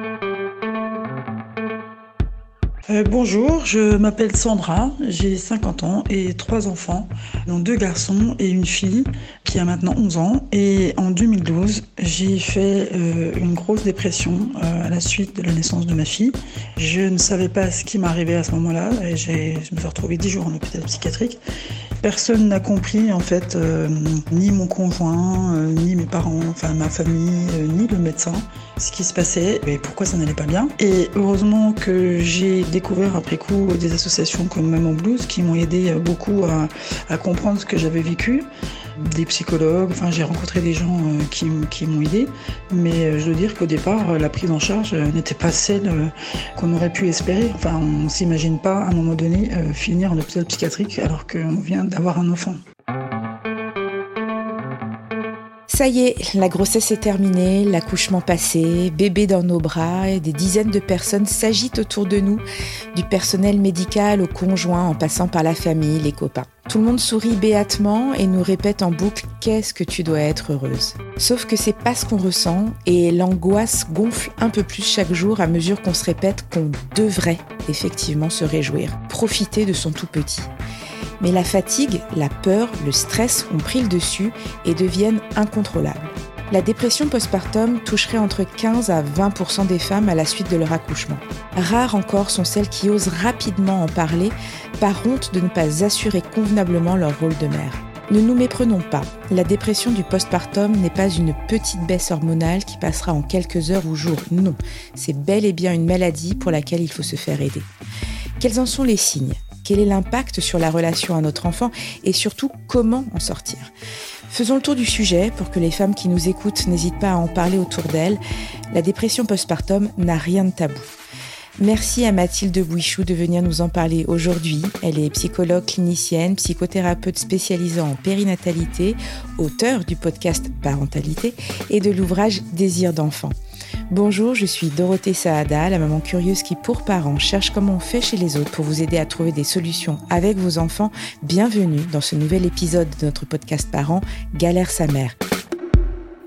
Thank you. Euh, bonjour, je m'appelle Sandra, j'ai 50 ans et trois enfants, dont deux garçons et une fille qui a maintenant 11 ans. Et en 2012, j'ai fait euh, une grosse dépression euh, à la suite de la naissance de ma fille. Je ne savais pas ce qui m'arrivait à ce moment-là et je me suis retrouvée 10 jours en hôpital psychiatrique. Personne n'a compris en fait, ni mon conjoint, ni mes parents, enfin ma famille, ni le médecin, ce qui se passait et pourquoi ça n'allait pas bien. Et heureusement que j'ai découvert après coup des associations comme Maman Blues qui m'ont aidé beaucoup à, comprendre ce que j'avais vécu des psychologues, enfin j'ai rencontré des gens qui, qui m'ont aidé, mais je dois dire qu'au départ, la prise en charge n'était pas celle qu'on aurait pu espérer. Enfin, on ne s'imagine pas à un moment donné finir en hôpital psychiatrique alors qu'on vient d'avoir un enfant. Ça y est, la grossesse est terminée, l'accouchement passé, bébé dans nos bras et des dizaines de personnes s'agitent autour de nous, du personnel médical au conjoint en passant par la famille, les copains. Tout le monde sourit béatement et nous répète en boucle Qu'est-ce que tu dois être heureuse? Sauf que c'est pas ce qu'on ressent et l'angoisse gonfle un peu plus chaque jour à mesure qu'on se répète qu'on devrait effectivement se réjouir, profiter de son tout petit. Mais la fatigue, la peur, le stress ont pris le dessus et deviennent incontrôlables. La dépression postpartum toucherait entre 15 à 20% des femmes à la suite de leur accouchement. Rares encore sont celles qui osent rapidement en parler par honte de ne pas assurer convenablement leur rôle de mère. Ne nous méprenons pas, la dépression du postpartum n'est pas une petite baisse hormonale qui passera en quelques heures ou jours, non, c'est bel et bien une maladie pour laquelle il faut se faire aider. Quels en sont les signes? Quel est l'impact sur la relation à notre enfant et surtout comment en sortir. Faisons le tour du sujet pour que les femmes qui nous écoutent n'hésitent pas à en parler autour d'elles. La dépression postpartum n'a rien de tabou. Merci à Mathilde Bouichou de venir nous en parler aujourd'hui. Elle est psychologue clinicienne, psychothérapeute spécialisée en périnatalité, auteure du podcast Parentalité et de l'ouvrage Désir d'enfant. Bonjour, je suis Dorothée Saada, la maman curieuse qui, pour parents, cherche comment on fait chez les autres pour vous aider à trouver des solutions avec vos enfants. Bienvenue dans ce nouvel épisode de notre podcast Parents, Galère sa mère.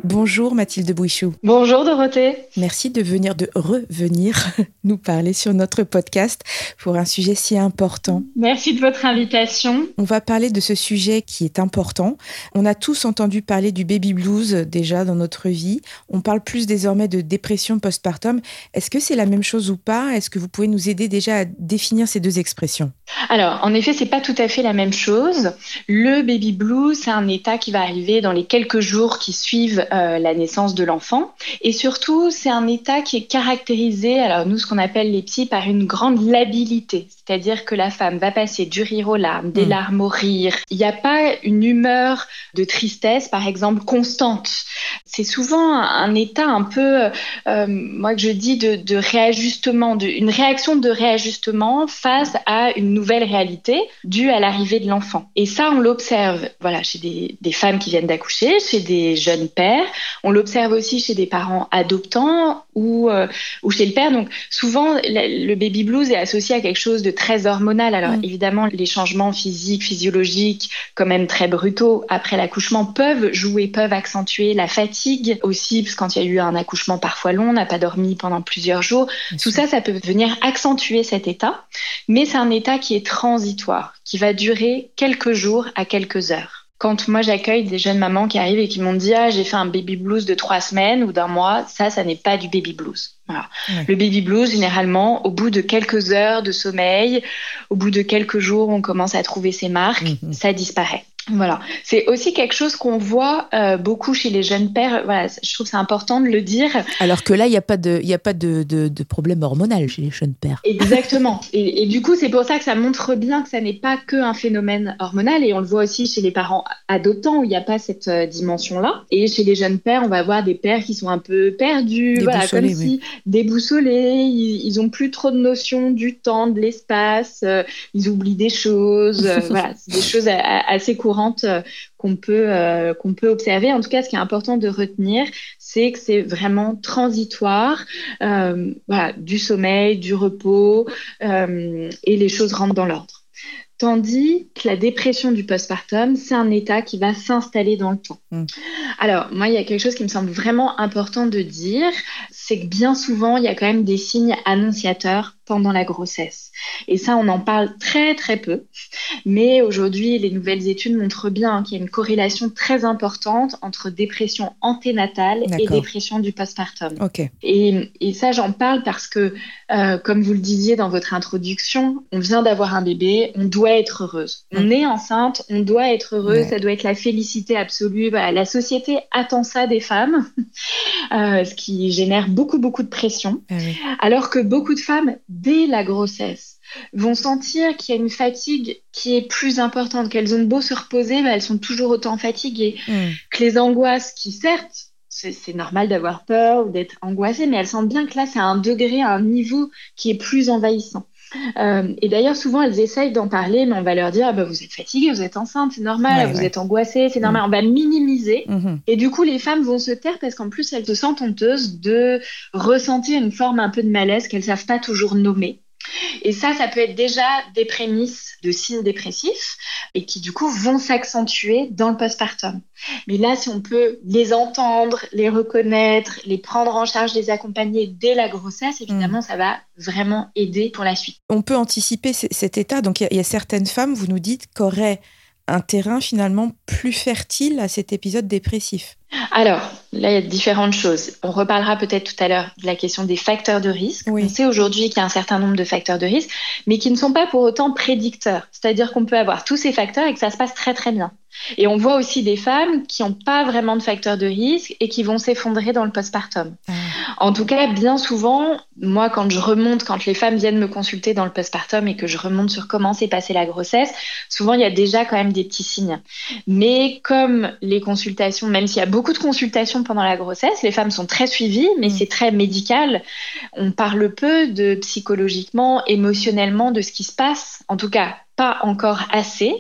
Bonjour Mathilde Bouichou. Bonjour Dorothée. Merci de venir, de revenir nous parler sur notre podcast pour un sujet si important. Merci de votre invitation. On va parler de ce sujet qui est important. On a tous entendu parler du baby blues déjà dans notre vie. On parle plus désormais de dépression postpartum. Est-ce que c'est la même chose ou pas? Est-ce que vous pouvez nous aider déjà à définir ces deux expressions? Alors, en effet, c'est pas tout à fait la même chose. Le baby blues, c'est un état qui va arriver dans les quelques jours qui suivent euh, la naissance de l'enfant. Et surtout, c'est un état qui est caractérisé, alors nous, ce qu'on appelle les psys, par une grande labilité. C'est-à-dire que la femme va passer du rire aux larmes, des mm. larmes au rire. Il n'y a pas une humeur de tristesse, par exemple, constante. C'est souvent un état un peu, euh, moi que je dis, de, réajustement, de, une réaction de réajustement face à une nouvelle réalité due à l'arrivée de l'enfant. Et ça, on l'observe voilà, chez des, des femmes qui viennent d'accoucher, chez des jeunes pères, on l'observe aussi chez des parents adoptants ou, euh, ou chez le père. Donc souvent, le baby blues est associé à quelque chose de très hormonal. Alors mm. évidemment, les changements physiques, physiologiques, quand même très brutaux après l'accouchement, peuvent jouer, peuvent accentuer la fatigue aussi, parce quand il y a eu un accouchement parfois long, on n'a pas dormi pendant plusieurs jours. Tout ça, ça peut venir accentuer cet état, mais c'est un état qui est transitoire, qui va durer quelques jours à quelques heures quand moi j'accueille des jeunes mamans qui arrivent et qui m'ont dit ah j'ai fait un baby blues de trois semaines ou d'un mois, ça ça n'est pas du baby blues. Le baby blues généralement au bout de quelques heures de sommeil, au bout de quelques jours on commence à trouver ses marques, mhm. ça disparaît. Voilà, c'est aussi quelque chose qu'on voit euh, beaucoup chez les jeunes pères. Voilà, je trouve c'est important de le dire. Alors que là, il n'y a pas de, il a pas de, de, problème hormonal chez les jeunes pères. Exactement. et, du coup, c'est pour ça que ça montre bien que ça n'est pas que un phénomène hormonal. Et on le voit aussi chez les parents adoptants où il n'y a pas cette euh, dimension-là. Et chez les jeunes pères, on va voir des pères qui sont un peu perdus, voilà, comme si déboussolés. Ils, n'ont ont plus trop de notions du temps, de l'espace. Euh, ils oublient des choses. voilà, c'est des choses assez courantes euh, qu'on peut, euh, qu'on peut observer. En tout cas, ce qui est important de retenir, c'est que c'est vraiment transitoire, euh, du sommeil, du repos, et les choses rentrent dans l'ordre. Tandis que la dépression du postpartum, c'est un état qui va s'installer dans le temps. Mm. Alors, moi, il y a quelque chose qui me semble vraiment important de dire, c'est que bien souvent, il y a quand même des signes annonciateurs pendant la grossesse. Et ça, on en parle très très peu. Mais aujourd'hui, les nouvelles études montrent bien qu'il y a une corrélation très importante entre dépression anténatale et dépression du postpartum. Et, et, ça, j'en parle parce que, euh, comme vous le disiez dans votre introduction, on vient d'avoir un bébé, on doit être heureuse. On mm. est enceinte, on doit être heureuse, ça doit être la félicité absolue. la société attend ça des femmes, euh, ce qui génère beaucoup beaucoup de pression. Ah Alors que beaucoup de femmes dès la grossesse, vont sentir qu'il y a une fatigue qui est plus importante, qu'elles ont beau se reposer, elles sont toujours autant fatiguées, mm. que les angoisses qui, certes, c'est normal d'avoir peur ou d'être angoissée, mais elles sentent bien que là, c'est un degré, un niveau qui est plus envahissant. Euh, et d'ailleurs, souvent, elles essayent d'en parler, mais on va leur dire ah bah, Vous êtes fatiguée, vous êtes enceinte, c'est normal, vous êtes angoissée, c'est normal. Mm. On va minimiser. Mm-hmm. Et du coup, les femmes vont se taire parce qu'en plus, elles se sentent honteuses de ressentir une forme un peu de malaise qu'elles ne savent pas toujours nommer. Et ça, ça peut être déjà des prémices de signes dépressifs et qui du coup vont s'accentuer dans le postpartum. Mais là, si on peut les entendre, les reconnaître, les prendre en charge, les accompagner dès la grossesse, évidemment, mm. ça va vraiment aider pour la suite. On peut anticiper cet état. Donc, il y, a certaines femmes, vous nous dites, qu'auraient un terrain finalement plus fertile à cet épisode dépressif alors, là, il y a différentes choses. On reparlera peut-être tout à l'heure de la question des facteurs de risque. On sait aujourd'hui qu'il y a un certain nombre de facteurs de risque, mais qui ne sont pas pour autant prédicteurs. C'est-à-dire qu'on peut avoir tous ces facteurs et que ça se passe très très bien. Et on voit aussi des femmes qui n'ont pas vraiment de facteurs de risque et qui vont s'effondrer dans le postpartum. Ah. En tout cas, bien souvent, moi, quand je remonte, quand les femmes viennent me consulter dans le postpartum et que je remonte sur comment s'est passée la grossesse, souvent, il y a déjà quand même des petits signes. Mais comme les consultations, même s'il y a beaucoup de consultations pendant la grossesse, les femmes sont très suivies, mais mm. c'est très médical. On parle peu de psychologiquement, émotionnellement de ce qui se passe. En tout cas, pas encore assez,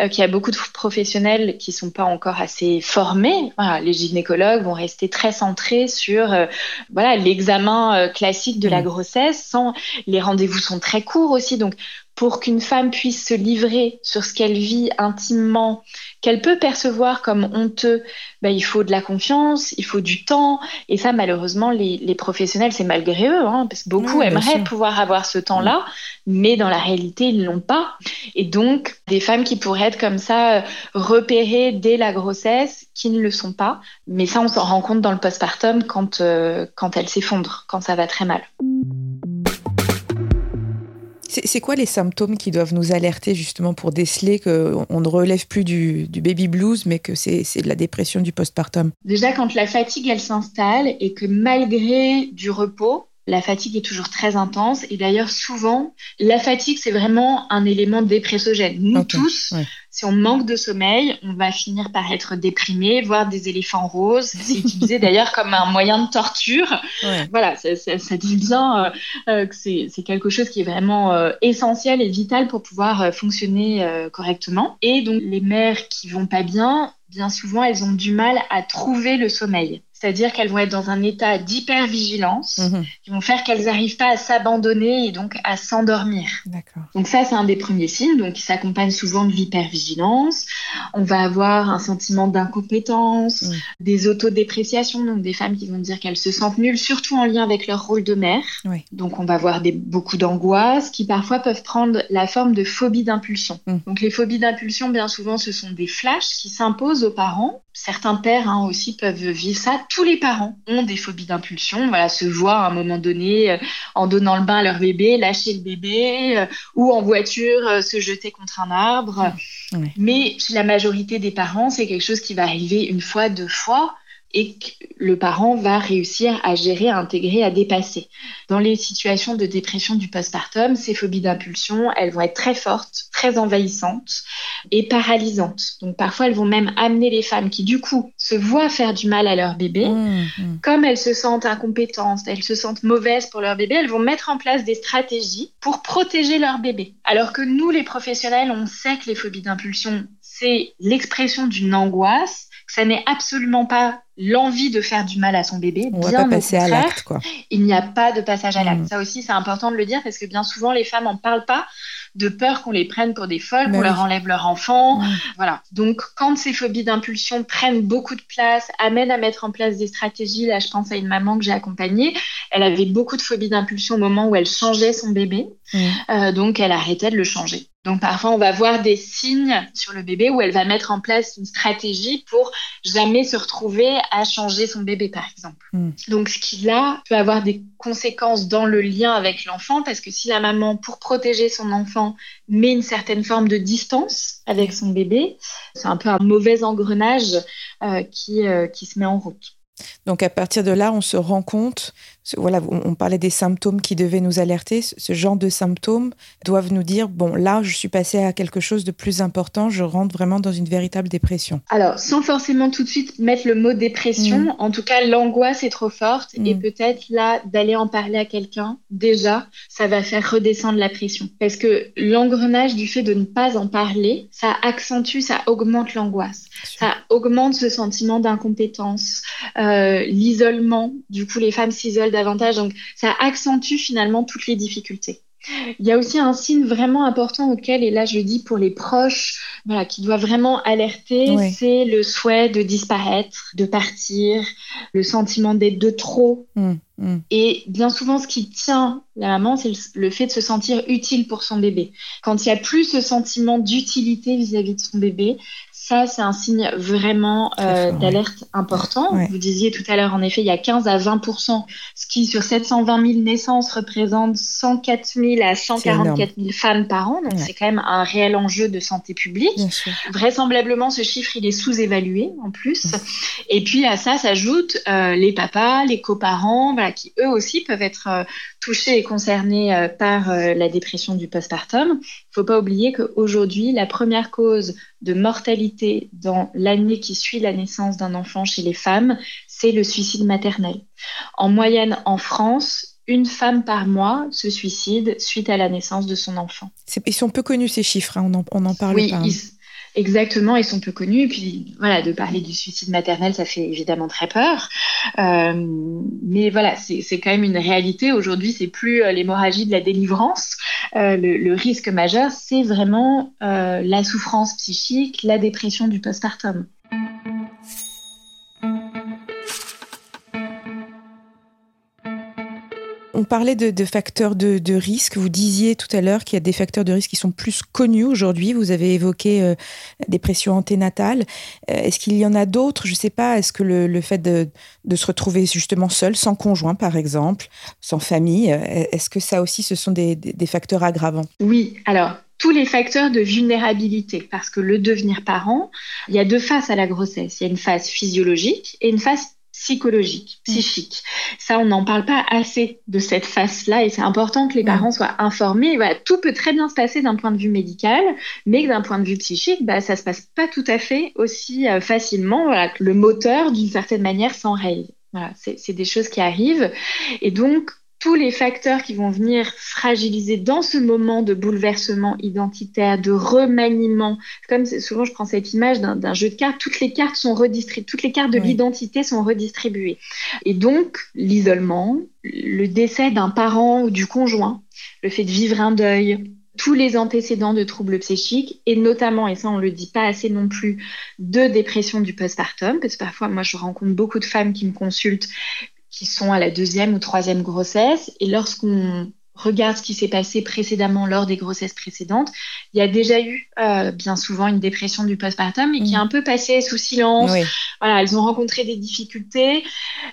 euh, qu'il y a beaucoup de professionnels qui sont pas encore assez formés. les gynécologues vont rester très centrés sur euh, voilà l'examen euh, classique de la mm. grossesse. Sans les rendez-vous sont très courts aussi, donc pour qu'une femme puisse se livrer sur ce qu'elle vit intimement, qu'elle peut percevoir comme honteux, ben, il faut de la confiance, il faut du temps. Et ça, malheureusement, les, professionnels, c'est malgré eux, hein, parce que beaucoup aimeraient pouvoir avoir ce temps-là, mais dans la réalité, ils ne l'ont pas. Et donc, des femmes qui pourraient être comme ça euh, repérées dès la grossesse, qui ne le sont pas. Mais ça, on s'en rend compte dans le postpartum quand, euh, quand elles s'effondrent, quand ça va très mal. C'est quoi les symptômes qui doivent nous alerter justement pour déceler qu'on ne relève plus du, baby blues, mais que c'est de la dépression du postpartum? Déjà, quand la fatigue, elle s'installe et que malgré du repos, la fatigue est toujours très intense et d'ailleurs souvent la fatigue c'est vraiment un élément dépressogène. Nous tous, si on manque de sommeil, on va finir par être déprimé, voir des éléphants roses. C'est utilisé d'ailleurs comme un moyen de torture. Voilà, ça, ça, dit bien euh, euh, que c'est quelque chose qui est vraiment euh, essentiel et vital pour pouvoir fonctionner correctement. Et donc les mères qui vont pas bien, bien souvent elles ont du mal à trouver le sommeil. C'est-à-dire qu'elles vont être dans un état d'hypervigilance, mhm. qui vont faire qu'elles n'arrivent pas à s'abandonner et donc à s'endormir. Donc ça, c'est un des premiers signes, donc qui s'accompagne souvent de l'hypervigilance. On va avoir un sentiment d'incompétence, mhm. des autodépréciations, donc des femmes qui vont dire qu'elles se sentent nulles, surtout en lien avec leur rôle de mère. Donc on va avoir des, beaucoup d'angoisse qui parfois peuvent prendre la forme de phobie d'impulsion. Mhm. Donc les phobies d'impulsion, bien souvent, ce sont des flashs qui s'imposent aux parents. Certains pères hein, aussi peuvent vivre ça tous les parents ont des phobies d'impulsion, voilà, se voient à un moment donné euh, en donnant le bain à leur bébé, lâcher le bébé, euh, ou en voiture euh, se jeter contre un arbre. Mais chez la majorité des parents, c'est quelque chose qui va arriver une fois, deux fois et que le parent va réussir à gérer, à intégrer, à dépasser. Dans les situations de dépression du postpartum, ces phobies d'impulsion, elles vont être très fortes, très envahissantes et paralysantes. Donc parfois, elles vont même amener les femmes qui, du coup, se voient faire du mal à leur bébé. Mmh, mmh. Comme elles se sentent incompétentes, elles se sentent mauvaises pour leur bébé, elles vont mettre en place des stratégies pour protéger leur bébé. Alors que nous, les professionnels, on sait que les phobies d'impulsion, c'est l'expression d'une angoisse ça n'est absolument pas l'envie de faire du mal à son bébé. On bien va pas passer à l'acte, Il n'y a pas de passage à l'acte. Mm. Ça aussi, c'est important de le dire parce que bien souvent, les femmes en parlent pas de peur qu'on les prenne pour des folles, qu'on leur enlève leur enfant. Voilà. Donc, quand ces phobies d'impulsion prennent beaucoup de place, amènent à mettre en place des stratégies, là, je pense à une maman que j'ai accompagnée, elle avait beaucoup de phobies d'impulsion au moment où elle changeait son bébé. Euh, donc, elle arrêtait de le changer. Donc parfois, on va voir des signes sur le bébé où elle va mettre en place une stratégie pour jamais se retrouver à changer son bébé, par exemple. Hmm. Donc ce qui là peut avoir des conséquences dans le lien avec l'enfant, parce que si la maman, pour protéger son enfant, met une certaine forme de distance avec son bébé, c'est un peu un mauvais engrenage euh, qui, euh, qui se met en route. Donc à partir de là, on se rend compte voilà, on parlait des symptômes qui devaient nous alerter. Ce genre de symptômes doivent nous dire bon, là, je suis passé à quelque chose de plus important, je rentre vraiment dans une véritable dépression. Alors, sans forcément tout de suite mettre le mot dépression, mm. en tout cas, l'angoisse est trop forte et mm. peut-être là, d'aller en parler à quelqu'un, déjà, ça va faire redescendre la pression. Parce que l'engrenage du fait de ne pas en parler, ça accentue, ça augmente l'angoisse, ça augmente ce sentiment d'incompétence, euh, l'isolement. Du coup, les femmes s'isolent davantage. Donc, ça accentue finalement toutes les difficultés. Il y a aussi un signe vraiment important auquel, et là je le dis pour les proches, voilà, qui doit vraiment alerter, c'est le souhait de disparaître, de partir, le sentiment d'être de trop. Mmh, mmh. Et bien souvent, ce qui tient la maman, c'est le, fait de se sentir utile pour son bébé. Quand il n'y a plus ce sentiment d'utilité vis-à-vis de son bébé, ça, c'est un signe vraiment euh, d'alerte important. Vous disiez tout à l'heure, en effet, il y a 15 à 20% ce qui, sur 720 000 naissances, représente 104 000 à 144 000 femmes par an. Donc, c'est quand même un réel enjeu de santé publique. Vraisemblablement, ce chiffre, il est sous-évalué en plus. Et puis, à ça s'ajoutent euh, les papas, les coparents, voilà, qui eux aussi peuvent être euh, touchés et concernés par la dépression du postpartum. Il ne faut pas oublier qu'aujourd'hui, la première cause de mortalité dans l'année qui suit la naissance d'un enfant chez les femmes, c'est le suicide maternel. En moyenne, en France, une femme par mois se suicide suite à la naissance de son enfant. Ils sont peu connus ces chiffres, hein, on n'en parle oui, pas. Hein. Exactement, ils sont peu connus. Et puis voilà, de parler du suicide maternel, ça fait évidemment très peur. Euh, mais voilà, c'est quand même une réalité. Aujourd'hui, c'est plus euh, l'hémorragie de la délivrance. Euh, le, le, risque majeur, c'est vraiment euh, la souffrance psychique, la dépression du postpartum. On parlait de, facteurs de, risque. Vous disiez tout à l'heure qu'il y a des facteurs de risque qui sont plus connus aujourd'hui. Vous avez évoqué euh, dépression anténatale. Euh, est-ce qu'il y en a d'autres? Je ne sais pas. Est-ce que le, fait de, se retrouver justement seul, sans conjoint par exemple, sans famille, euh, est-ce que ça aussi, ce sont des, des facteurs aggravants? Oui. Alors, tous les facteurs de vulnérabilité, parce que le devenir parent, il y a deux phases à la grossesse. Il y a une phase physiologique et une phase psychologique, mm. psychique. Ça, on n'en parle pas assez de cette face-là et c'est important que les mm. parents soient informés. Voilà, tout peut très bien se passer d'un point de vue médical, mais d'un point de vue psychique, bah, ça se passe pas tout à fait aussi euh, facilement. Voilà, que le moteur, d'une certaine manière, s'enraye. Voilà, c'est des choses qui arrivent. Et donc, tous les facteurs qui vont venir fragiliser dans ce moment de bouleversement identitaire, de remaniement. Comme souvent, je prends cette image d'un jeu de cartes, toutes les cartes sont redistribuées, toutes les cartes de l'identité sont redistribuées. Et donc, l'isolement, le décès d'un parent ou du conjoint, le fait de vivre un deuil, tous les antécédents de troubles psychiques et notamment, et ça on le dit pas assez non plus, de dépression du postpartum, parce que parfois moi je rencontre beaucoup de femmes qui me consultent qui sont à la deuxième ou troisième grossesse. Et lorsqu'on regarde ce qui s'est passé précédemment lors des grossesses précédentes, il y a déjà eu euh, bien souvent une dépression du postpartum et qui est mm. un peu passée sous silence. Voilà, elles ont rencontré des difficultés,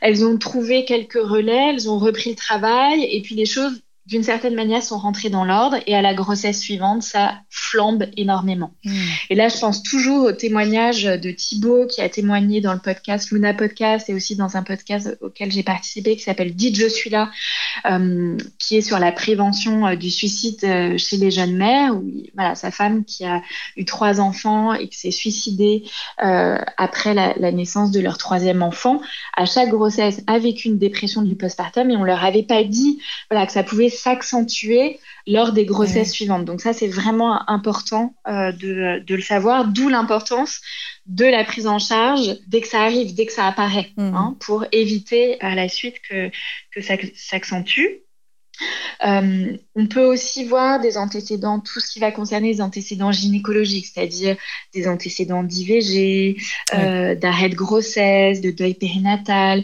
elles ont trouvé quelques relais, elles ont repris le travail et puis les choses d'une certaine manière, sont rentrés dans l'ordre et à la grossesse suivante, ça flambe énormément. Hmm. Et là, je pense toujours au témoignage de Thibaut qui a témoigné dans le podcast Luna Podcast et aussi dans un podcast auquel j'ai participé qui s'appelle Dites je suis là, euh, qui est sur la prévention euh, du suicide euh, chez les jeunes mères. Où, voilà, sa femme qui a eu trois enfants et qui s'est suicidée après la, la, naissance de leur troisième enfant, à chaque grossesse a vécu une dépression du postpartum et on leur avait pas dit voilà, que ça pouvait s'accentuer lors des grossesses suivantes. Donc ça, c'est vraiment important euh, de, le savoir, d'où l'importance de la prise en charge dès que ça arrive, dès que ça apparaît, mmh. hein, pour éviter à la suite que, que ça s'accentue. Euh, on peut aussi voir des antécédents, tout ce qui va concerner les antécédents gynécologiques, c'est-à-dire des antécédents d'IVG, euh, d'arrêt de grossesse, de deuil périnatal,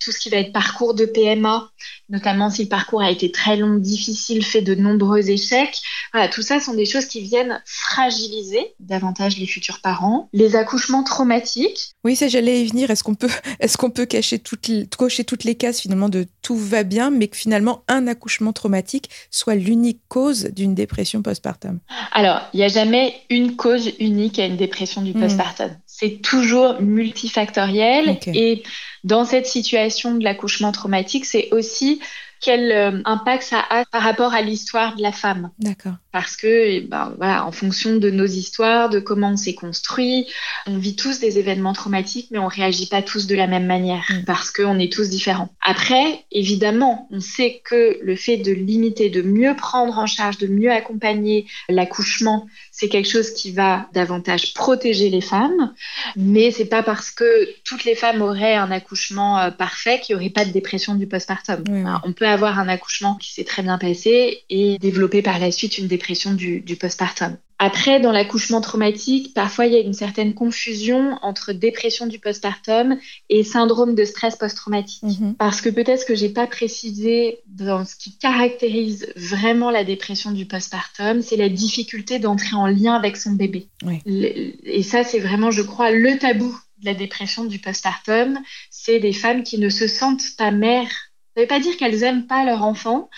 tout ce qui va être parcours de PMA, notamment si le parcours a été très long, difficile, fait de nombreux échecs. Voilà, tout ça sont des choses qui viennent fragiliser davantage les futurs parents. Les accouchements traumatiques. Oui, ça j'allais y venir. Est-ce qu'on peut, est-ce qu'on peut cacher toutes cocher toutes les cases finalement de tout va bien, mais que finalement un accouchement traumatique soit l'unique cause d'une dépression postpartum? Alors, il n'y a jamais une cause unique à une dépression du hmm. postpartum. C'est toujours multifactoriel et dans cette situation de l'accouchement traumatique, c'est aussi quel euh, impact ça a par rapport à l'histoire de la femme. D'accord. Parce que, eh ben, voilà, en fonction de nos histoires, de comment on s'est construit, on vit tous des événements traumatiques, mais on réagit pas tous de la même manière mm. parce qu'on est tous différents. Après, évidemment, on sait que le fait de limiter, de mieux prendre en charge, de mieux accompagner l'accouchement, c'est quelque chose qui va davantage protéger les femmes, mais c'est pas parce que toutes les femmes auraient un accouchement euh, parfait qu'il n'y aurait pas de dépression du postpartum. On peut avoir un accouchement qui s'est très bien passé et développer par la suite une dépression du, du postpartum. Après, dans l'accouchement traumatique, parfois il y a une certaine confusion entre dépression du postpartum et syndrome de stress post-traumatique. Mhm. Parce que peut-être que j'ai pas précisé dans ce qui caractérise vraiment la dépression du postpartum, c'est la difficulté d'entrer en lien avec son bébé. Et ça, c'est vraiment, je crois, le tabou de la dépression du postpartum. C'est des femmes qui ne se sentent pas mères. Ça ne veut pas dire qu'elles aiment pas leur enfant,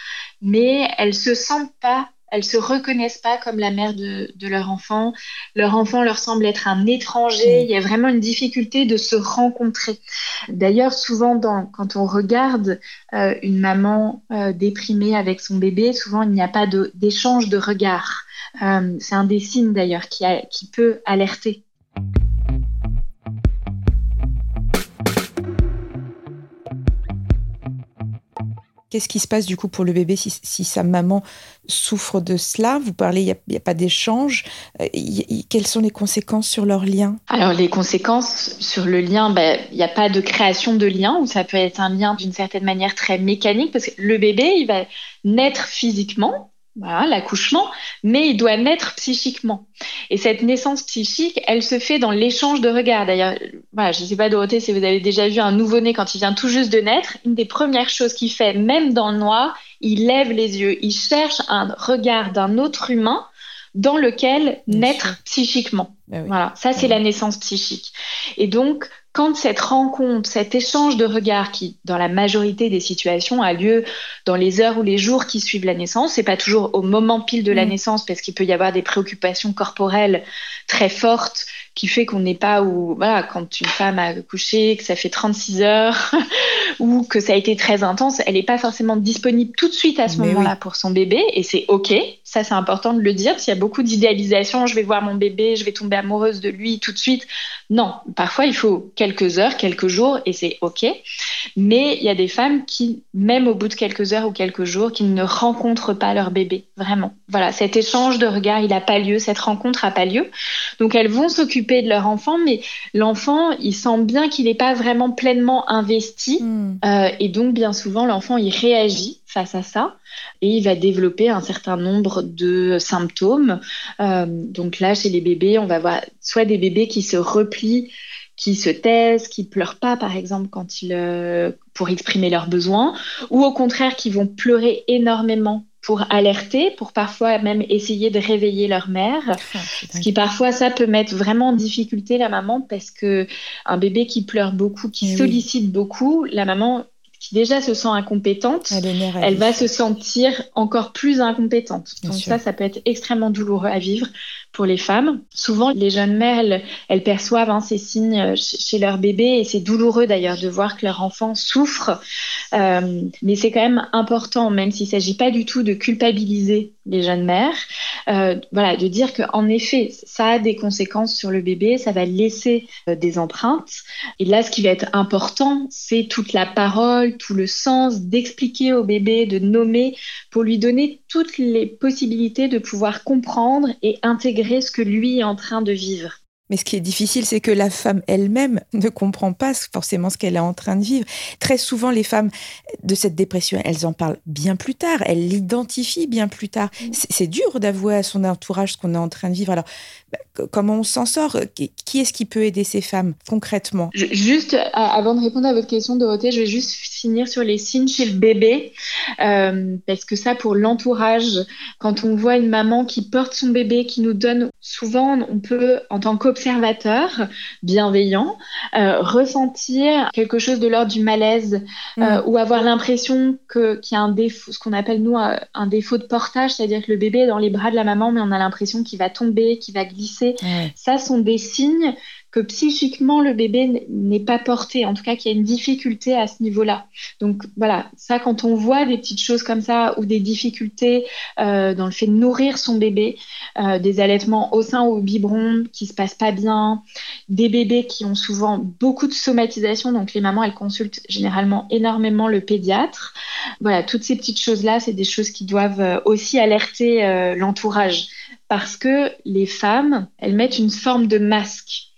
mais elles se sentent pas elles se reconnaissent pas comme la mère de, leur enfant. Leur enfant leur semble être un étranger. Il y a vraiment une difficulté de se rencontrer. D'ailleurs, souvent, quand on regarde euh, une maman euh, déprimée avec son bébé, souvent il n'y a pas d'échange de, regards. Euh, c'est un des signes d'ailleurs qui peut alerter. Qu'est-ce qui se passe du coup pour le bébé si, sa maman souffre de cela? Vous parlez, il n'y a, pas d'échange. Euh, quelles sont les conséquences sur leur lien Alors les conséquences sur le lien, ben, il n'y a pas de création de lien, ou ça peut être un lien d'une certaine manière très mécanique, parce que le bébé, il va naître physiquement, voilà, l'accouchement, mais il doit naître psychiquement. Et cette naissance psychique, elle se fait dans l'échange de regards. D'ailleurs, voilà, je ne sais pas Dorothée si vous avez déjà vu un nouveau-né quand il vient tout juste de naître, une des premières choses qu'il fait, même dans le noir, il lève les yeux, il cherche un regard d'un autre humain dans lequel naître psychiquement. Ben voilà, ça c'est ben la naissance psychique. Et donc, quand cette rencontre, cet échange de regards qui, dans la majorité des situations, a lieu dans les heures ou les jours qui suivent la naissance, c'est pas toujours au moment pile de la mm. naissance parce qu'il peut y avoir des préoccupations corporelles très fortes qui fait qu'on n'est pas où, voilà, quand une femme a couché, que ça fait 36 heures ou que ça a été très intense, elle n'est pas forcément disponible tout de suite à ce moment-là pour son bébé et c'est OK. Ça, c'est important de le dire. S'il y a beaucoup d'idéalisation, je vais voir mon bébé, je vais tomber amoureuse de lui tout de suite. Non, parfois il faut quelques heures, quelques jours et c'est OK. Mais il y a des femmes qui, même au bout de quelques heures ou quelques jours, qui ne rencontrent pas leur bébé, vraiment. Voilà, cet échange de regards, il n'a pas lieu, cette rencontre n'a pas lieu. Donc elles vont s'occuper de leur enfant, mais l'enfant, il sent bien qu'il n'est pas vraiment pleinement investi. Hmm. Euh, et donc, bien souvent, l'enfant, il réagit face à ça et il va développer un certain nombre de symptômes. Euh, donc là, chez les bébés, on va voir soit des bébés qui se replient qui se taisent, qui pleurent pas, par exemple, quand ils, euh, pour exprimer leurs besoins, ou au contraire qui vont pleurer énormément pour alerter, pour parfois même essayer de réveiller leur mère. Ah, ce qui parfois ça peut mettre vraiment en difficulté la maman parce que un bébé qui pleure beaucoup, qui eh sollicite beaucoup, la maman qui déjà se sent incompétente, elle, va se sentir encore plus incompétente. Donc ça, ça peut être extrêmement douloureux à vivre pour les femmes. Souvent, les jeunes mères, elles, perçoivent hein, ces signes euh, chez leur bébé et c'est douloureux d'ailleurs de voir que leur enfant souffre. Euh, mais c'est quand même important, même s'il ne s'agit pas du tout de culpabiliser les jeunes mères, euh, voilà, de dire qu'en effet, ça a des conséquences sur le bébé, ça va laisser des empreintes. Et là, ce qui va être important, c'est toute la parole, tout le sens d'expliquer au bébé, de nommer, pour lui donner toutes les possibilités de pouvoir comprendre et intégrer ce que lui est en train de vivre. Mais ce qui est difficile, c'est que la femme elle-même ne comprend pas forcément ce qu'elle est en train de vivre. Très souvent, les femmes de cette dépression, elles en parlent bien plus tard, elles l'identifient bien plus tard. Mm. C'est dur d'avouer à son entourage ce qu'on est en train de vivre. Alors, bah, comment on s'en sort? Qui est-ce qui peut aider ces femmes concrètement? Juste, avant de répondre à votre question, Dorothée, je vais juste finir sur les signes chez le bébé. Euh, parce que ça, pour l'entourage, quand on voit une maman qui porte son bébé, qui nous donne, souvent, on peut, en tant qu'observateur, observateur bienveillant, euh, ressentir quelque chose de l'ordre du malaise euh, mm. ou avoir l'impression qu'il y a un défaut, ce qu'on appelle nous un défaut de portage, c'est-à-dire que le bébé est dans les bras de la maman, mais on a l'impression qu'il va tomber, qu'il va glisser. Ça sont des signes que psychiquement le bébé n'est pas porté, en tout cas qu'il y a une difficulté à ce niveau-là. Donc voilà, ça quand on voit des petites choses comme ça ou des difficultés euh, dans le fait de nourrir son bébé, euh, des allaitements au sein ou au biberon qui se passent pas bien, des bébés qui ont souvent beaucoup de somatisation, donc les mamans elles consultent généralement énormément le pédiatre. Voilà, toutes ces petites choses-là, c'est des choses qui doivent euh, aussi alerter l'entourage parce que les femmes, elles mettent une forme de masque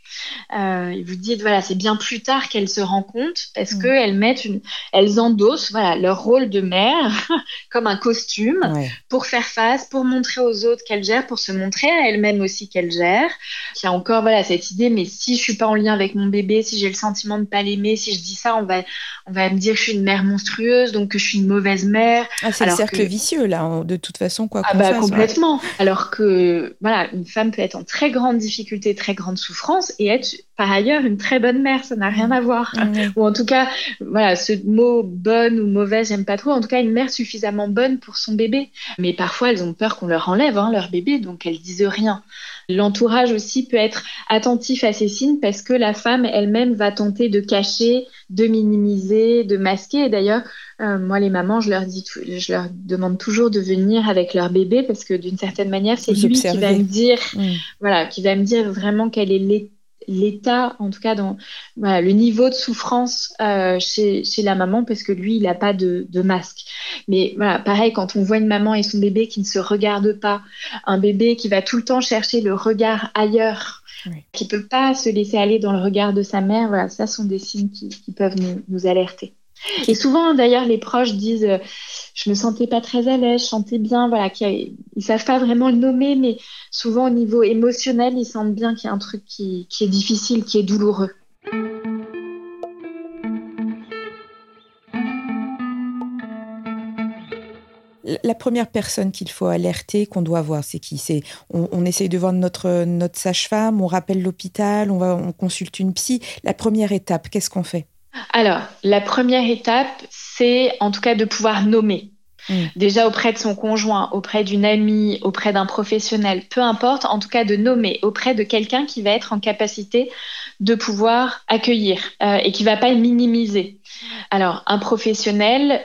euh, vous dites voilà, c'est bien plus tard qu'elles se rendent compte parce mm. qu'elles mettent une, elles endossent voilà leur rôle de mère comme un costume pour faire face, pour montrer aux autres qu'elles gèrent, pour se montrer à elles-mêmes aussi qu'elles gèrent. Il y a encore voilà cette idée, mais si je suis pas en lien avec mon bébé, si j'ai le sentiment de pas l'aimer, si je dis ça, on va on va me dire que je suis une mère monstrueuse, donc que je suis une mauvaise mère. Ah, c'est le cercle vicieux là, de toute façon quoi. Ah bah complètement. Alors que voilà, une femme peut être en très grande difficulté, très grande souffrance et être par ailleurs une très bonne mère, ça n'a rien à voir. Ou en tout cas, voilà, ce mot bonne ou mauvaise, j'aime pas trop. En tout cas, une mère suffisamment bonne pour son bébé. Mais parfois, elles ont peur qu'on leur enlève hein, leur bébé, donc elles disent rien. L'entourage aussi peut être attentif à ces signes parce que la femme elle-même va tenter de cacher, de minimiser, de masquer. D'ailleurs, euh, moi, les mamans, je leur dis, je leur demande toujours de venir avec leur bébé parce que d'une certaine manière, c'est lui qui va me dire, mm. voilà, qui va me dire vraiment quel est l'état l'état, en tout cas dans le niveau de souffrance euh, chez, la maman, parce que lui, il n'a pas de, masque. Mais voilà, pareil, quand on voit une maman et son bébé qui ne se regardent pas, un bébé qui va tout le temps chercher le regard ailleurs, qui ne peut pas se laisser aller dans le regard de sa mère, voilà, ça sont des signes qui, peuvent nous alerter. Et souvent, d'ailleurs, les proches disent euh, Je me sentais pas très à l'aise, je sentais bien, voilà, ne savent pas vraiment le nommer, mais souvent au niveau émotionnel, ils sentent bien qu'il y a un truc qui, est difficile, qui est douloureux. la première personne qu'il faut alerter, qu'on doit voir, c'est qui? C'est on, essaye de voir notre notre sage-femme, on rappelle l'hôpital, on on consulte une psy. La première étape, qu'est-ce qu'on fait? Alors, la première étape, c'est en tout cas de pouvoir nommer. Mm. Déjà auprès de son conjoint, auprès d'une amie, auprès d'un professionnel, peu importe, en tout cas de nommer auprès de quelqu'un qui va être en capacité de pouvoir accueillir euh, et qui va pas le minimiser. Alors, un professionnel,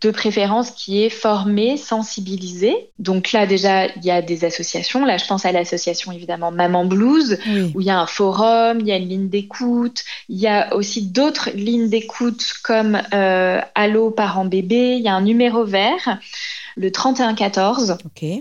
de préférence qui est formé, sensibilisé. Donc là déjà, il y a des associations. Là, je pense à l'association évidemment Maman Blues, où il y a un forum, il y a une ligne d'écoute. Il y a aussi d'autres lignes d'écoute comme euh, Allo parents bébé. Il y a un numéro vert le 3114.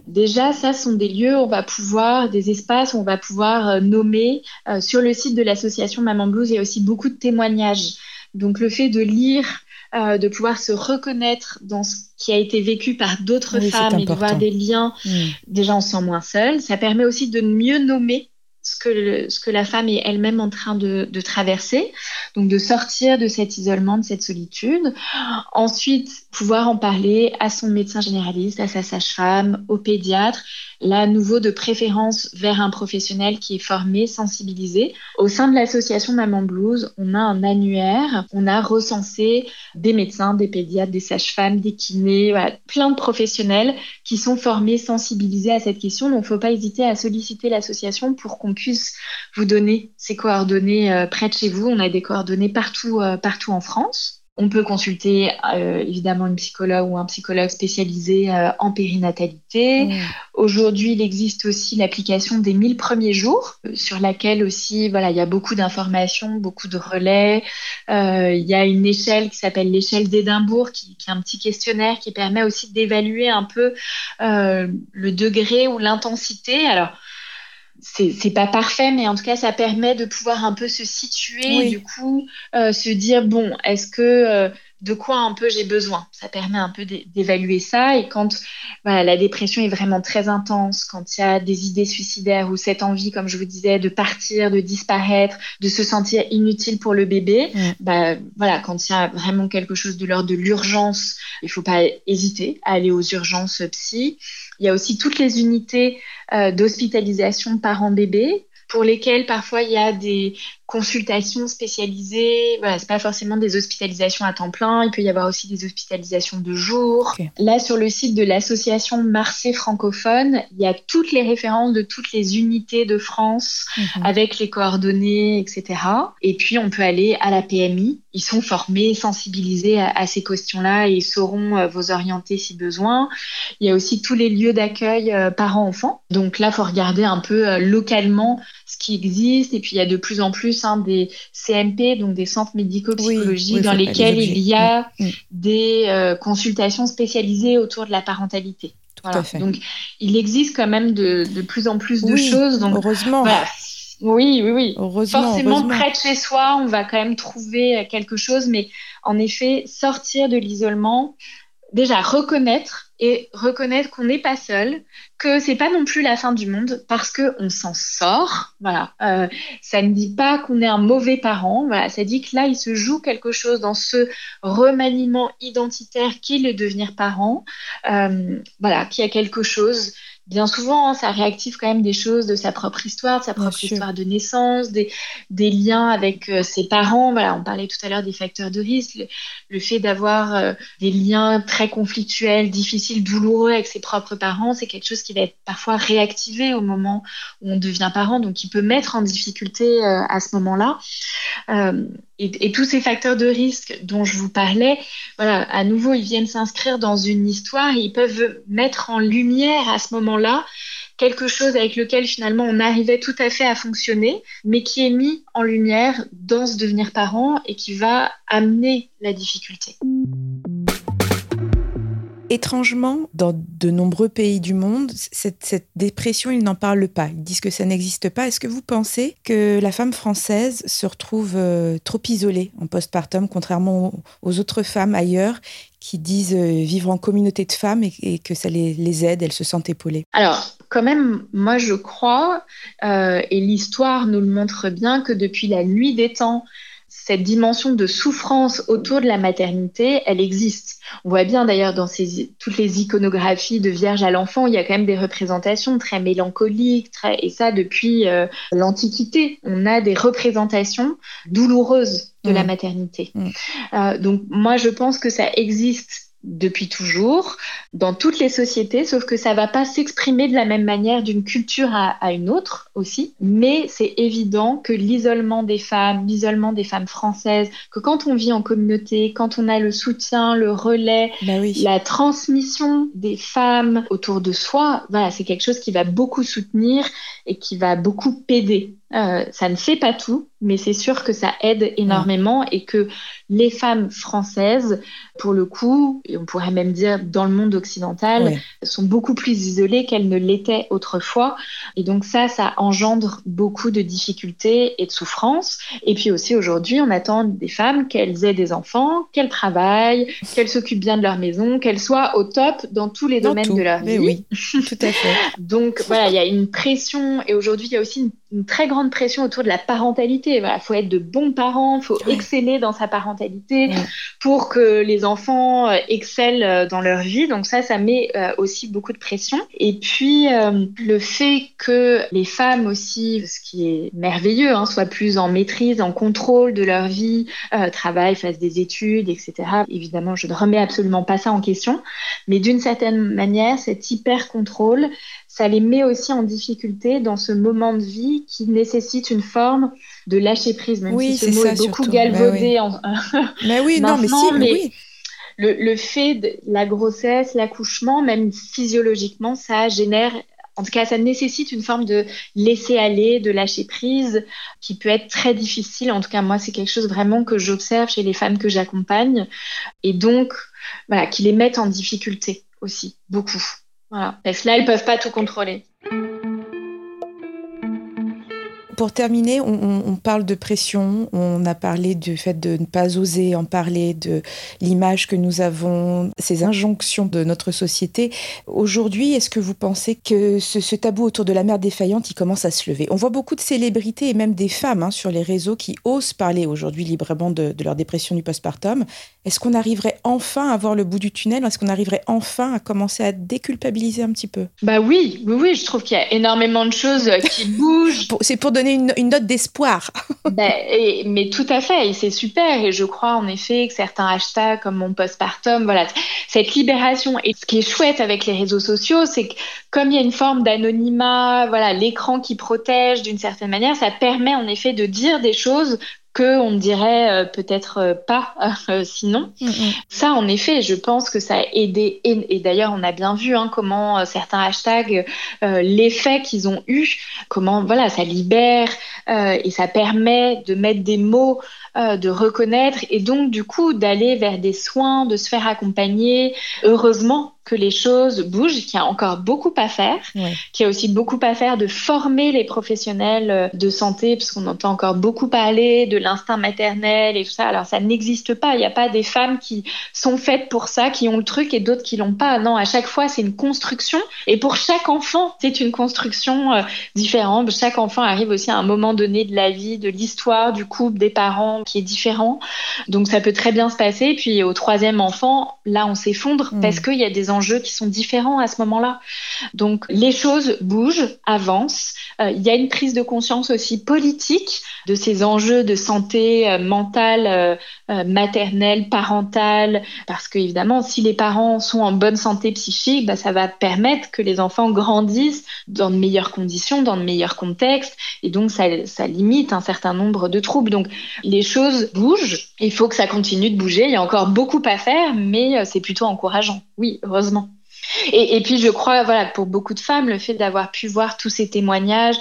Déjà, ça sont des lieux où on va pouvoir, des espaces où on va pouvoir euh, nommer. Euh, sur le site de l'association Maman Blues, il y a aussi beaucoup de témoignages. Donc le fait de lire euh, de pouvoir se reconnaître dans ce qui a été vécu par d'autres femmes et de voir des liens, mm. déjà on se sent moins seul. Ça permet aussi de mieux nommer ce que, la femme est elle-même en train de, traverser, donc de sortir de cet isolement, de cette solitude. Ensuite, pouvoir en parler à son médecin généraliste, à sa sage-femme, au pédiatre, là, à nouveau de préférence vers un professionnel qui est formé, sensibilisé. Au sein de l'association Maman Blues, on a un annuaire, on a recensé des médecins, des pédiatres, des sages-femmes, des kinés, plein de professionnels qui sont formés, sensibilisés à cette question. Donc, il ne faut pas hésiter à solliciter l'association pour qu'on puisse vous donner ces coordonnées euh, près de chez vous. On a des coordonnées partout, euh, partout en France. On peut consulter euh, évidemment une psychologue ou un psychologue spécialisé euh, en périnatalité. Mm. Aujourd'hui, il existe aussi l'application des 1000 premiers jours, euh, sur laquelle aussi, voilà, il y a beaucoup d'informations, beaucoup de relais. il y a une échelle qui s'appelle l'échelle d'Édimbourg, qui, qui, est un petit questionnaire qui permet aussi d'évaluer un peu le degré ou l'intensité. Alors, c'est pas parfait, mais en tout cas, ça permet de pouvoir un peu se situer, du coup, euh, se dire bon, est-ce que euh, de quoi un peu j'ai besoin? Ça permet un peu d'évaluer ça. Et quand voilà, la dépression est vraiment très intense, quand il y a des idées suicidaires ou cette envie, comme je vous disais, de partir, de disparaître, de se sentir inutile pour le bébé, bah, voilà, quand il y a vraiment quelque chose de l'ordre de l'urgence, il faut pas hésiter à aller aux urgences psy. Il y a aussi toutes les unités euh, d'hospitalisation parents-bébés pour lesquelles parfois il y a des consultations spécialisées. Voilà, c'est pas forcément des hospitalisations à temps plein. Il peut y avoir aussi des hospitalisations de jour. Là, sur le site de l'association Marseille francophone, il y a toutes les références de toutes les unités de France mhm. avec les coordonnées, etc. Et puis, on peut aller à la PMI. Ils sont formés, sensibilisés à, ces questions-là et ils sauront euh, vous orienter si besoin. Il y a aussi tous les lieux d'accueil euh, parents-enfants. Donc là, faut regarder un peu euh, localement ce qui existe. Et puis, il y a de plus en plus hein, des CMP, donc des centres médico-psychologiques, dans lesquels il y a mm, mm. des euh, consultations spécialisées autour de la parentalité. Donc, il existe quand même de, plus en plus de choses. Donc, heureusement. Oui, oui, oui. Forcément, près de chez soi, on va quand même trouver quelque chose, mais en effet, sortir de l'isolement, déjà reconnaître et reconnaître qu'on n'est pas seul, que c'est pas non plus la fin du monde parce que on s'en sort. Voilà, euh, ça ne dit pas qu'on est un mauvais parent. Voilà, ça dit que là il se joue quelque chose dans ce remaniement identitaire qu'est le devenir parent. Euh, voilà, qu'il y a quelque chose bien souvent, hein, ça réactive quand même des choses de sa propre histoire, de sa propre histoire de naissance, des, des liens avec euh, ses parents. Voilà, on parlait tout à l'heure des facteurs de risque, le, fait d'avoir euh, des liens très conflictuels, difficiles, douloureux avec ses propres parents, c'est quelque chose qui va être parfois réactivé au moment où on devient parent, donc qui peut mettre en difficulté euh, à ce moment-là. Et, tous ces facteurs de risque dont je vous parlais, à nouveau, ils viennent s'inscrire dans une histoire ils peuvent mettre en lumière à ce moment-là quelque chose avec lequel finalement on arrivait tout à fait à fonctionner, mais qui est mis en lumière dans ce devenir parent et qui va amener la difficulté. Étrangement, dans de nombreux pays du monde, cette, dépression, ils n'en parlent pas. Ils disent que ça n'existe pas. Est-ce que vous pensez que la femme française se retrouve euh, trop isolée en postpartum, contrairement aux, autres femmes ailleurs qui disent euh, vivre en communauté de femmes et, que ça les, aide, elles se sentent épaulées? Alors, quand même, moi je crois, euh, et l'histoire nous le montre bien, que depuis la nuit des temps, cette dimension de souffrance autour de la maternité, elle existe. On voit bien d'ailleurs dans ces, toutes les iconographies de Vierge à l'enfant, il y a quand même des représentations très mélancoliques, très, et ça depuis euh, l'Antiquité. On a des représentations douloureuses de la mmh. maternité. Mmh. Euh, donc moi, je pense que ça existe depuis toujours dans toutes les sociétés, sauf que ça va pas s'exprimer de la même manière d'une culture à, une autre aussi. Mais c'est évident que l'isolement des femmes, l'isolement des femmes françaises, que quand on vit en communauté, quand on a le soutien, le relais, bah la transmission des femmes autour de soi, voilà, c'est quelque chose qui va beaucoup soutenir et qui va beaucoup aider. Euh, ça ne fait pas tout, mais c'est sûr que ça aide énormément et que les femmes françaises, pour le coup, et on pourrait même dire dans le monde occidental, sont beaucoup plus isolées qu'elles ne l'étaient autrefois. Et donc ça, ça engendre beaucoup de difficultés et de souffrances. Et puis aussi aujourd'hui, on attend des femmes qu'elles aient des enfants, qu'elles travaillent, qu'elles s'occupent bien de leur maison, qu'elles soient au top dans tous les domaines de leur vie. Oui, tout à fait. donc voilà, il y a une pression et aujourd'hui, il y a aussi une une très grande pression autour de la parentalité. Il faut être de bons parents, il faut exceller dans sa parentalité pour que les enfants euh, excellent euh, dans leur vie. Donc ça, ça met euh, aussi beaucoup de pression. Et puis, le fait que les femmes aussi, ce qui est merveilleux, hein, soient plus en maîtrise, en contrôle de leur vie, travaillent, fassent des études, etc. Évidemment, je ne remets absolument pas ça en question. Mais d'une certaine manière, cet hyper-contrôle, ça les met aussi en difficulté dans ce moment de vie qui nécessite une forme de lâcher prise, même oui, si ce mot est beaucoup galvaudé. mais oui, non, mais si, mais oui. Le, le, fait de la grossesse, l'accouchement, même physiologiquement, ça génère en tout cas, ça nécessite une forme de laisser aller, de lâcher prise, qui peut être très difficile. En tout cas, moi, c'est quelque chose vraiment que j'observe chez les femmes que j'accompagne, et donc, voilà, qui les mettent en difficulté aussi, beaucoup. Voilà. Parce que là, elles peuvent pas tout contrôler. pour terminer, on, parle de pression, on a parlé du fait de ne pas oser en parler, de l'image que nous avons, ces injonctions de notre société. Aujourd'hui, est-ce que vous pensez que ce, tabou autour de la mère défaillante, il commence à se lever? On voit beaucoup de célébrités et même des femmes hein, sur les réseaux qui osent parler aujourd'hui librement de, de leur dépression du postpartum. Est-ce qu'on arriverait enfin à voir le bout du tunnel Est-ce qu'on arriverait enfin à commencer à déculpabiliser un petit peu? Bah oui, oui, oui, je trouve qu'il y a énormément de choses qui bougent. C'est pour donner une, note d'espoir. bah, mais tout à fait, et c'est super. Et je crois en effet que certains hashtags comme mon postpartum, voilà, cette libération. Et ce qui est chouette avec les réseaux sociaux, c'est que comme il y a une forme d'anonymat, voilà, l'écran qui protège d'une certaine manière, ça permet en effet de dire des choses que on ne dirait euh, peut-être euh, pas euh, sinon. Mm, mm. Ça, en effet, je pense que ça a aidé. Et, d'ailleurs, on a bien vu hein, comment certains hashtags, l'effet qu'ils ont eu, comment voilà, ça libère et ça permet de mettre des mots de reconnaître et donc du coup d'aller vers des soins, de se faire accompagner. Heureusement que les choses bougent, qu'il y a encore beaucoup à faire, qu'il y a aussi beaucoup à faire de former les professionnels de santé, parce qu'on entend encore beaucoup parler de l'instinct maternel et tout ça. Alors ça n'existe pas, il n'y a pas des femmes qui sont faites pour ça, qui ont le truc et d'autres qui l'ont pas. Non, à chaque fois c'est une construction et pour chaque enfant c'est une construction euh, différente. Chaque enfant arrive aussi à un moment donné de la vie, de l'histoire, du couple, des parents qui est différent. Donc ça peut très bien se passer. Puis au troisième enfant, là on s'effondre mm. parce qu'il y a des enjeux qui sont différents à ce moment-là. Donc les choses bougent, avancent. Euh, il y a une prise de conscience aussi politique de ces enjeux de santé euh, mentale, euh, maternelle, parentale, parce qu'évidemment, si les parents sont en bonne santé psychique, bah, ça va permettre que les enfants grandissent dans de meilleures conditions, dans de meilleurs contextes, et donc ça, ça limite un certain nombre de troubles. Donc les choses bougent, il faut que ça continue de bouger, il y a encore beaucoup à faire, mais c'est plutôt encourageant, oui, heureusement. Et, puis je crois, voilà, pour beaucoup de femmes, le fait d'avoir pu voir tous ces témoignages,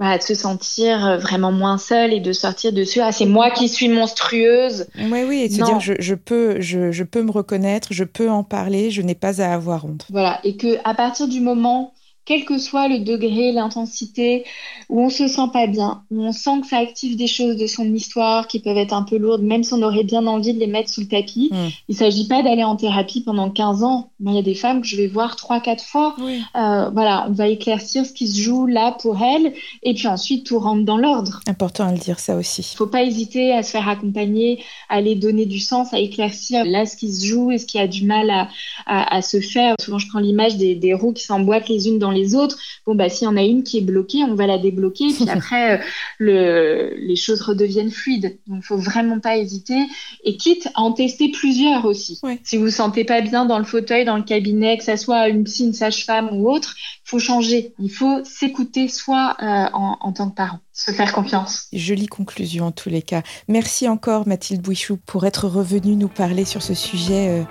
de se sentir euh, vraiment moins seule et de sortir dessus. Ah, c'est moi qui suis monstrueuse. Oui, oui, et de se dire je, peux, je, je, peux me reconnaître, je peux en parler, je n'ai pas à avoir honte. Voilà, et que à partir du moment quel que soit le degré, l'intensité, où on se sent pas bien, où on sent que ça active des choses de son histoire qui peuvent être un peu lourdes, même si on aurait bien envie de les mettre sous le tapis. Il mm. Il s'agit pas d'aller en thérapie pendant 15 ans. il y a des femmes que je vais voir 3-4 fois. Euh, voilà, on va éclaircir ce qui se joue là pour elles, et puis ensuite tout rentre dans l'ordre. Important à le dire, ça aussi. Il faut pas hésiter à se faire accompagner, à aller donner du sens, à éclaircir là ce qui se joue et ce qui a du mal à, à, se faire. Souvent, je prends l'image des, des roues qui s'emboîtent les unes dans les autres. Bon, bah, s'il y en a une qui est bloquée, on va la débloquer. Puis après, euh, le, les choses redeviennent fluides. Donc, il faut vraiment pas hésiter. Et quitte à en tester plusieurs aussi. Si vous vous sentez pas bien dans le fauteuil, dans le cabinet, que ça soit une psy, une sage-femme ou autre, faut changer. Il faut s'écouter soi euh, en, tant que parent se faire confiance. Jolie conclusion en tous les cas. Merci encore Mathilde Bouichou pour être revenue nous parler sur ce sujet euh,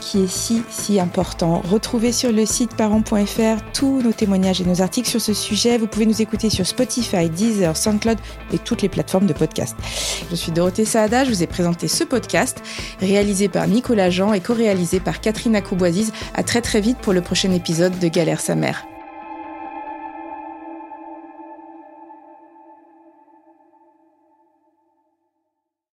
qui est si si important. Retrouvez sur le site parents.fr tous nos témoignages et nos articles sur ce sujet. Vous pouvez nous écouter sur Spotify, Deezer, SoundCloud et toutes les plateformes de podcast. Je suis Dorothée Saada, je vous ai présenté ce podcast réalisé par Nicolas Jean et co-réalisé par Catherine Acouboisiz. À très très vite pour le prochain épisode de Galère sa mère.